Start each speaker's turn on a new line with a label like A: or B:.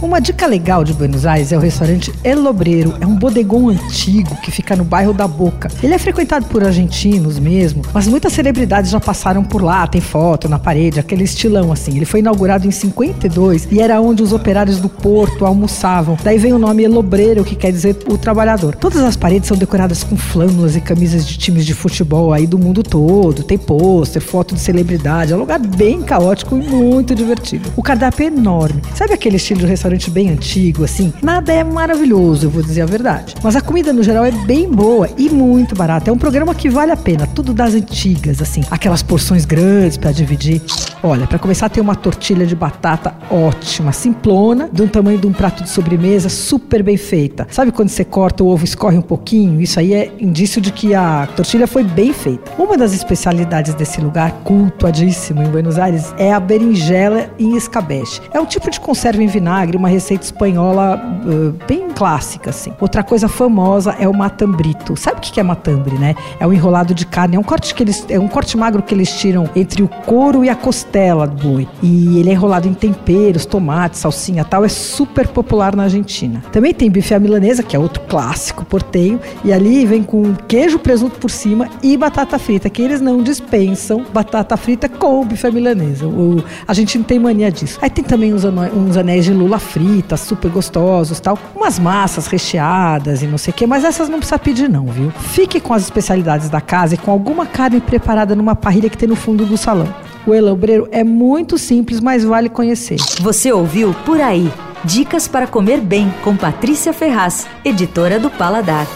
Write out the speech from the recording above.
A: Uma dica legal de Buenos Aires é o restaurante El Obreiro. É um bodegão antigo que fica no bairro da Boca. Ele é frequentado por argentinos mesmo, mas muitas celebridades já passaram por lá. Tem foto na parede, aquele estilão assim. Ele foi inaugurado em 52 e era onde os operários do porto almoçavam. Daí vem o nome El Obreiro, que quer dizer o trabalhador. Todas as paredes são decoradas com flâmulas e camisas de times de futebol aí do mundo todo. Tem pôster, foto de celebridade. É um lugar bem caótico e muito divertido. O cardápio é enorme. Sabe aquele estilo de restaurante bem antigo, assim? Nada é maravilhoso, eu vou dizer a verdade. Mas a comida no geral é bem boa e muito barata. É um programa que vale a pena. Tudo das antigas, assim. Aquelas porções grandes para dividir. Olha, para começar tem uma tortilha de batata ótima, simplona, um tamanho de um prato de sobremesa, super bem feita. Sabe quando você corta o ovo escorre um pouquinho? Isso aí é indício de que a tortilha foi bem feita. Uma das especialidades desse lugar cultuadíssimo em Buenos Aires é a berinjela em escabeche. É um tipo de conserva em vinagre, uma receita espanhola uh, bem clássica, assim. Outra coisa famosa é o matambrito. Sabe o que é matambre, né? É um enrolado de carne, é um corte que eles, é um corte magro que eles tiram entre o couro e a costela do boi. E ele é enrolado em temperos, tomates, salsinha, tal. É super popular na Argentina. Também tem bife à milanesa, que é outro clássico portenho, e ali vem com queijo, presunto por cima e batata frita, que eles não dispensam batata frita com bife à milanesa. O, a gente não tem mania disso. Aí tem também uns anéis de lula frita, super gostosos, tal, umas massas recheadas e não sei o que, mas essas não precisa pedir não, viu? Fique com as especialidades da casa e com alguma carne preparada numa parrilha que tem no fundo do salão. O elobreiro é muito simples, mas vale conhecer.
B: Você ouviu Por Aí. Dicas para comer bem com Patrícia Ferraz, editora do Paladar.